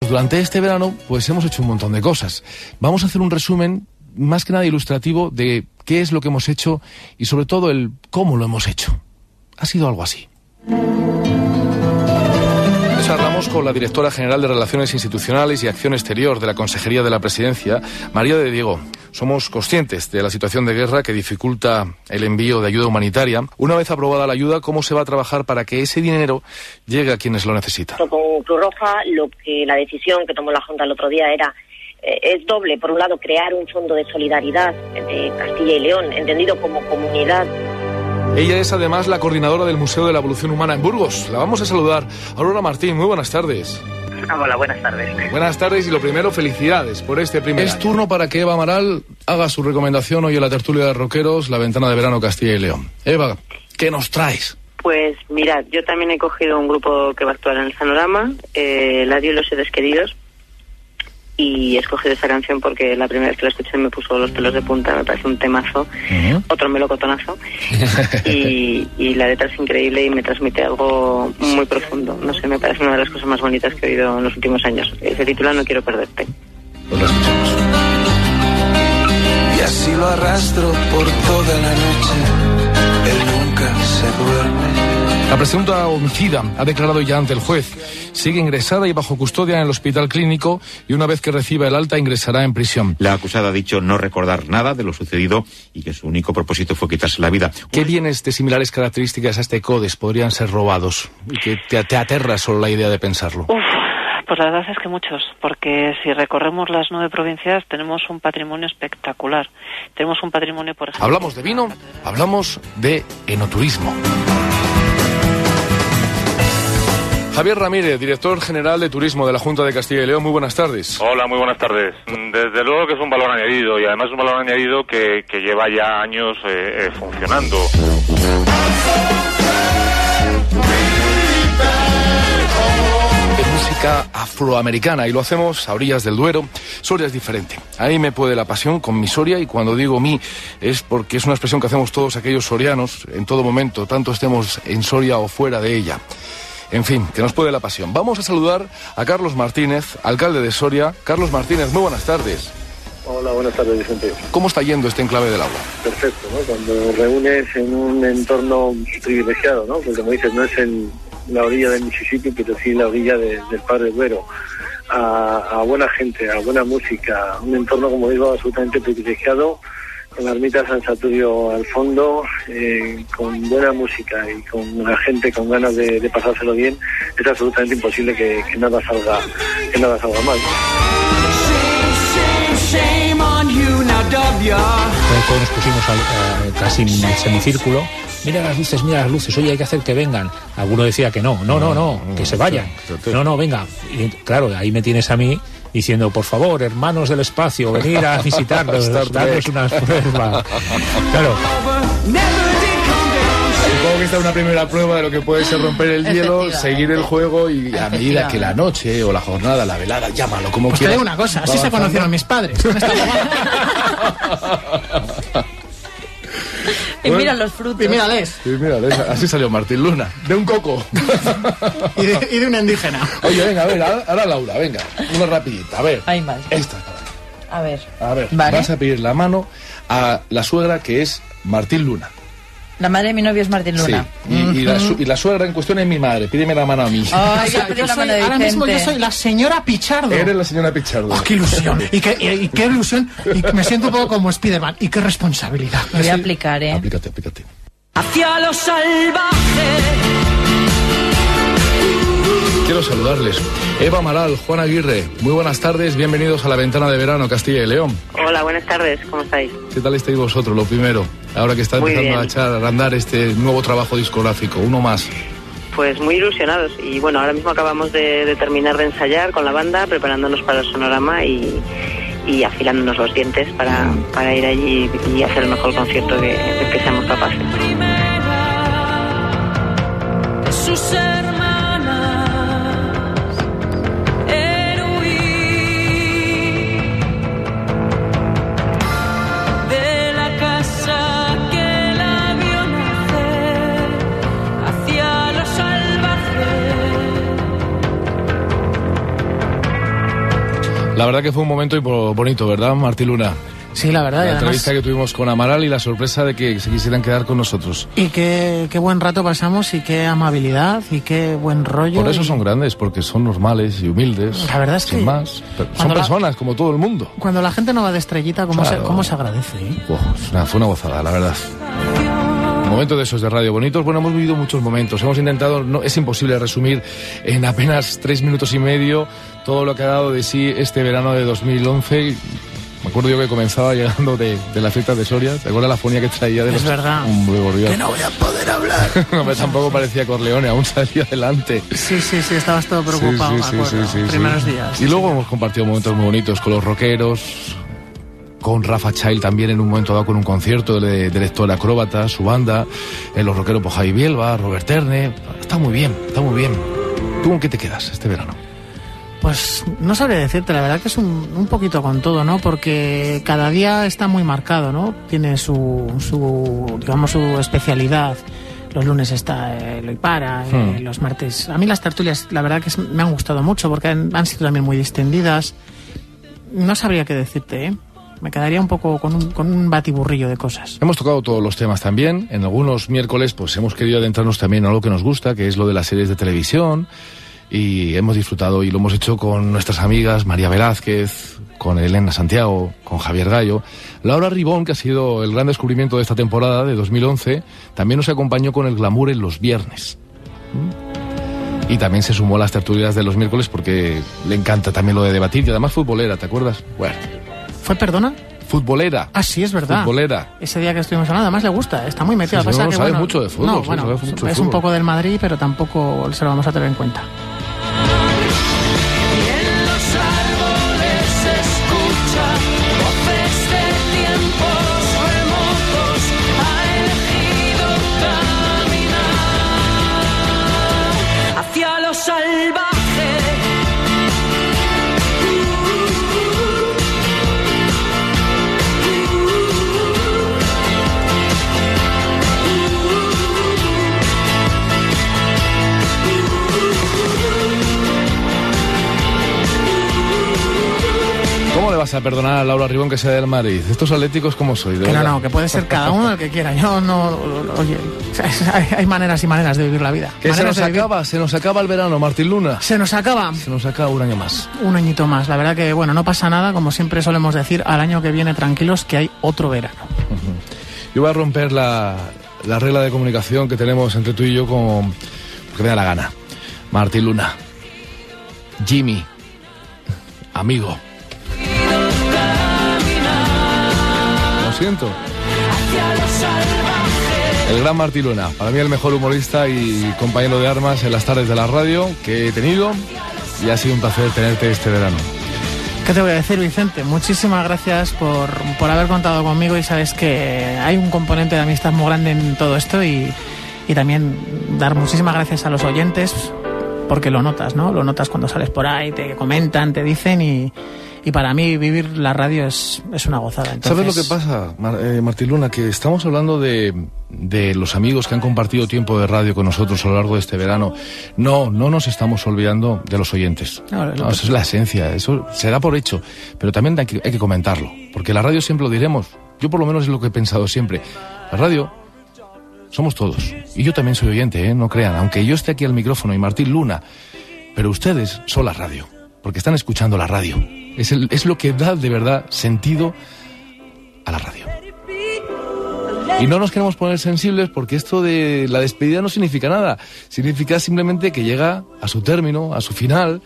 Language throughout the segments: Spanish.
Durante este verano, pues hemos hecho un montón de cosas. Vamos a hacer un resumen más que nada ilustrativo de qué es lo que hemos hecho y sobre todo el cómo lo hemos hecho. Ha sido algo así. Charlamos con la directora general de Relaciones Institucionales y Acción Exterior de la Consejería de la Presidencia, María de Diego. Somos conscientes de la situación de guerra que dificulta el envío de ayuda humanitaria. Una vez aprobada la ayuda, ¿cómo se va a trabajar para que ese dinero llegue a quienes lo necesitan? Con Cruz Roja, lo que la decisión que tomó la Junta el otro día era eh, es doble. Por un lado, crear un fondo de solidaridad de Castilla y León, entendido como comunidad ella es además la coordinadora del Museo de la Evolución Humana en Burgos. La vamos a saludar. Aurora Martín, muy buenas tardes. Hola, buenas tardes. Buenas tardes y lo primero, felicidades por este primer. Es turno para que Eva Amaral haga su recomendación hoy en la tertulia de Roqueros, la ventana de verano Castilla y León. Eva, ¿qué nos traes? Pues mirad, yo también he cogido un grupo que va a actuar en el Panorama, eh, La Dio y los Seres Queridos, y he escogido esta canción porque la primera vez que la escuché me puso los pelos de punta, me parece un temazo, otro melocotonazo, y, y la letra es increíble y me transmite algo muy profundo. No sé, me parece una de las cosas más bonitas que he oído en los últimos años. Se titula No quiero perderte. Pues. Y así lo arrastro por toda la noche, él nunca se duerme. La presunta homicida ha declarado ya ante el juez. Sigue ingresada y bajo custodia en el hospital clínico y una vez que reciba el alta ingresará en prisión. La acusada ha dicho no recordar nada de lo sucedido y que su único propósito fue quitarse la vida. ¿Qué bienes de similares características a este CODES podrían ser robados? Y que te, te aterra solo la idea de pensarlo. Uf. Pues la verdad es que muchos, porque si recorremos las nueve provincias tenemos un patrimonio espectacular. Tenemos un patrimonio, por ejemplo... Hablamos de vino, hablamos de enoturismo. Javier Ramírez, director general de Turismo de la Junta de Castilla y León, muy buenas tardes. Hola, muy buenas tardes. Desde luego que es un valor añadido y además un valor añadido que, que lleva ya años eh, eh, funcionando. Música afroamericana y lo hacemos a orillas del Duero. Soria es diferente. Ahí me puede la pasión con mi Soria y cuando digo mi es porque es una expresión que hacemos todos aquellos sorianos en todo momento, tanto estemos en Soria o fuera de ella. En fin, que nos puede la pasión. Vamos a saludar a Carlos Martínez, alcalde de Soria. Carlos Martínez, muy buenas tardes. Hola, buenas tardes, Vicente. ¿Cómo está yendo este enclave del agua? Perfecto, ¿no? Cuando reúnes en un entorno privilegiado, ¿no? Porque como dices, no es en la orilla del Mississippi, pero sí en la orilla de, del Padre Duero. A, a, buena gente, a buena música, un entorno, como digo, absolutamente privilegiado, con la ermita San Saturio al fondo, eh, con buena música y con la gente con ganas de, de pasárselo bien, es absolutamente imposible que, que, nada salga que nada salga mal. Todos nos pusimos al, eh, casi en semicírculo. Mira las luces, mira las luces. Oye, hay que hacer que vengan. Alguno decía que no, no, no, no, que se vayan. No, no, venga. Y, claro, ahí me tienes a mí diciendo, por favor, hermanos del espacio, venir a visitarnos, darnos unas pruebas. Claro. Supongo que esta es una primera prueba de lo que puede ser romper el hielo, seguir el juego y a medida que la noche o la jornada, la velada, llámalo como pues quieras. Te digo una cosa, así se conocieron mis padres. Y mira los frutos. Y mírales. Y mírales. Así salió Martín Luna. De un coco. y, de, y de una indígena. Oye, venga, a ver, ahora Laura, venga. Una rapidita. A ver. Hay más. Esta. A ver. A ver. Vale. Vas a pedir la mano a la suegra que es Martín Luna. La madre de mi novio es Martín Sí. Luna. Y, y la, su- y la suegra en cuestión es mi madre. Pídeme la mano a mí. Yo soy- ahora mismo yo soy la señora Pichardo. Eres la señora Pichardo. Oh, ¡Qué ilusión! Y qué, y- y qué ilusión! Y me siento un poco como Spiderman. Y qué responsabilidad. Voy a aplicar, ¿eh? Aplícate, aplícate. Hacia lo salvaje. Quiero saludarles. Eva Amaral, Juan Aguirre, muy buenas tardes, bienvenidos a la ventana de verano Castilla y León. Hola, buenas tardes, ¿cómo estáis? ¿Qué tal estáis vosotros, lo primero? Ahora que está Muy empezando a echar a andar este nuevo trabajo discográfico, uno más. Pues muy ilusionados y bueno, ahora mismo acabamos de, de terminar de ensayar con la banda, preparándonos para el sonorama y, y afilándonos los dientes para, para ir allí y hacer el mejor concierto que, del que seamos capaces. La verdad que fue un momento bonito, ¿verdad, Martí Luna? Sí, la verdad. La además- entrevista que tuvimos con Amaral y la sorpresa de que se quisieran quedar con nosotros. Y qué, qué buen rato pasamos y qué amabilidad y qué buen rollo. Por eso y- son grandes, porque son normales y humildes. La verdad es sin que más. Son la- personas como todo el mundo. Cuando la gente no va de estrellita, ¿cómo, Claro. se, cómo se agradece? eh? Wow, fue una gozada, la verdad. Momentos de esos de radio bonitos. Bueno, hemos vivido muchos momentos. Hemos intentado, no, es imposible resumir en apenas tres minutos y medio todo lo que ha dado de sí este verano de 2011. Me acuerdo yo que comenzaba llegando de, de las fiestas de Soria. ¿Te acuerdas la fonía que traía de Es los... verdad. Hombre, por Dios. Que no voy a poder hablar. Hombre, tampoco parecía Corleone, aún salía adelante. Sí, sí, sí, estabas todo preocupado, Sí, sí, sí, acuerdo. sí, sí, Primeros días. Y luego hemos compartido momentos muy bonitos con los rockeros, con Rafa Child también en un momento dado con un concierto de, de lector acróbata, su banda, en los rockeros por Javi Bielba, Robert Terne. Está muy bien, está muy bien. ¿Tú con qué te quedas este verano? Pues no sabría decirte, la verdad que es un, un poquito con todo, ¿no? Porque cada día está muy marcado, ¿no? Tiene su, su digamos, su especialidad. Los lunes está eh, lo y para, eh, Hmm. los martes. A mí las tertulias, la verdad que es- me han gustado mucho porque han, han sido también muy distendidas. No sabría qué decirte, ¿eh? Me quedaría un poco con un, con un batiburrillo de cosas. Hemos tocado todos los temas también. En algunos miércoles pues hemos querido adentrarnos también en algo que nos gusta, que es lo de las series de televisión. Y hemos disfrutado y lo hemos hecho con nuestras amigas María Velázquez, con Elena Santiago, con Javier Gallo. Laura Ribón, que ha sido el gran descubrimiento de esta temporada de 2011, también nos acompañó con el glamour en los viernes. ¿Mm? Y también se sumó a las tertulias de los miércoles porque le encanta también lo de debatir y además futbolera, ¿te acuerdas? Bueno, ¿Fue perdona? futbolera. Ah, sí, es verdad. Futbolera. Ese día que estuvimos hablando, además le gusta, está muy metido. Sí, sí, no, que, sabe bueno, mucho de fútbol, no, bueno, de es un poco del Madrid, pero tampoco se lo vamos a tener en cuenta. Vas a perdonar a Laura Ribón que sea del Madrid? Estos atléticos, ¿cómo soy? Que no, no, que puede ser cada uno el que quiera. Yo no. Oye, hay, hay maneras y maneras de vivir la vida. Que se nos vivir- acaba, se nos acaba el verano, Martín Luna. Se nos acaba Se nos acaba un año más. un añito más. La verdad que, bueno, no pasa nada. Como siempre solemos decir, al año que viene tranquilos que hay otro verano. Yo voy a romper la, la regla de comunicación que tenemos entre tú y yo con... porque me da la gana. Martín Luna. Jimmy. Amigo. Siento. El gran Martín Luna. Para mí el mejor humorista y compañero de armas en las tardes de la radio que he tenido. Y ha sido un placer tenerte este verano. ¿Qué te voy a decir, Vicente? Muchísimas gracias por, por haber contado conmigo y sabes que hay un componente de amistad muy grande en todo esto y, y también dar muchísimas gracias a los oyentes porque lo notas, ¿no? Lo notas cuando sales por ahí, te comentan, te dicen y, y para mí vivir la radio es, es una gozada. Entonces, ¿Sabes lo que pasa, Mar- eh, Martín Luna? Que estamos hablando de, de los amigos que han compartido tiempo de radio con nosotros a lo largo de este verano. No, no nos estamos olvidando de los oyentes. No, No, eso es la esencia, eso se da por hecho. Pero también hay que, hay que comentarlo. Porque la radio siempre lo diremos. Yo por lo menos es lo que he pensado siempre. La radio somos todos. Y yo también soy oyente, ¿eh? no crean, aunque yo esté aquí al micrófono y Martín Luna, pero ustedes son la radio, porque están escuchando la radio. Es, es lo que da de verdad sentido a la radio. Y no nos queremos poner sensibles porque esto de la despedida no significa nada. Significa simplemente que llega a su término, a su final.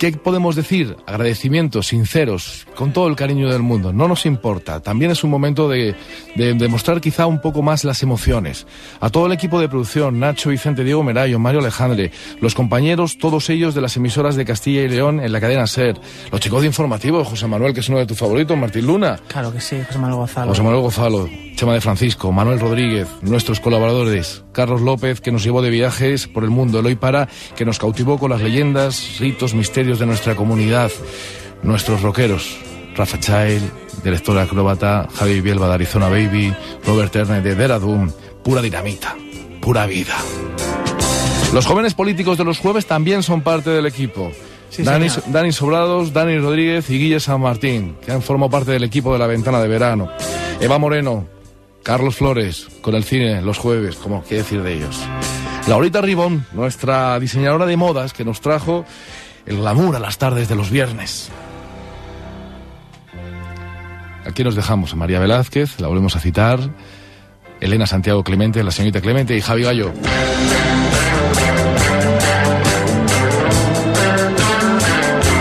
¿Qué podemos decir? Agradecimientos sinceros, con todo el cariño del mundo. No nos importa. También es un momento de, de demostrar quizá un poco más las emociones. A todo el equipo de producción, Nacho, Vicente, Diego Merayo, Mario Alejandre, los compañeros, todos ellos de las emisoras de Castilla y León en la cadena SER, los chicos de informativo, José Manuel, que es uno de tus favoritos, Martín Luna, Claro que sí, José Manuel Gonzalo. José Manuel Gonzalo, Chema de Francisco, Manuel Rodríguez, nuestros colaboradores, Carlos López, que nos llevó de viajes por el mundo, Eloy Para, que nos cautivó con las leyendas, ritos, misterios de nuestra comunidad, nuestros rockeros, Rafa Child, director acróbata, Javi Bielba de Arizona Baby, Robert Turner de Deradoom, pura dinamita, pura vida. Los jóvenes políticos de los jueves también son parte del equipo. Sí, Dani. Dani Sobrados, Dani Rodríguez y Guille San Martín, que han formado parte del equipo de la ventana de verano. Eva Moreno, Carlos Flores, con el cine los jueves, como qué decir de ellos. Laurita Ribón, nuestra diseñadora de modas, que nos trajo el glamour a las tardes de los viernes. Aquí nos dejamos a María Velázquez, la volvemos a citar, Elena Santiago Clemente, la señorita Clemente y Javi Gallo.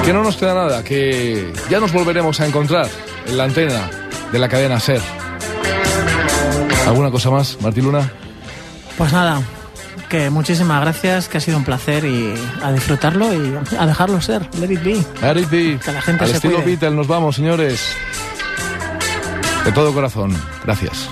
Que no nos queda nada, que ya nos volveremos a encontrar en la antena de la cadena SER. ¿Alguna cosa más, Martín Luna? Pues nada, que muchísimas gracias, que ha sido un placer y a disfrutarlo y a dejarlo ser. Let it be. Let it be. Que la gente Al se estilo cuide. Beatle nos vamos, señores. De todo corazón. Gracias.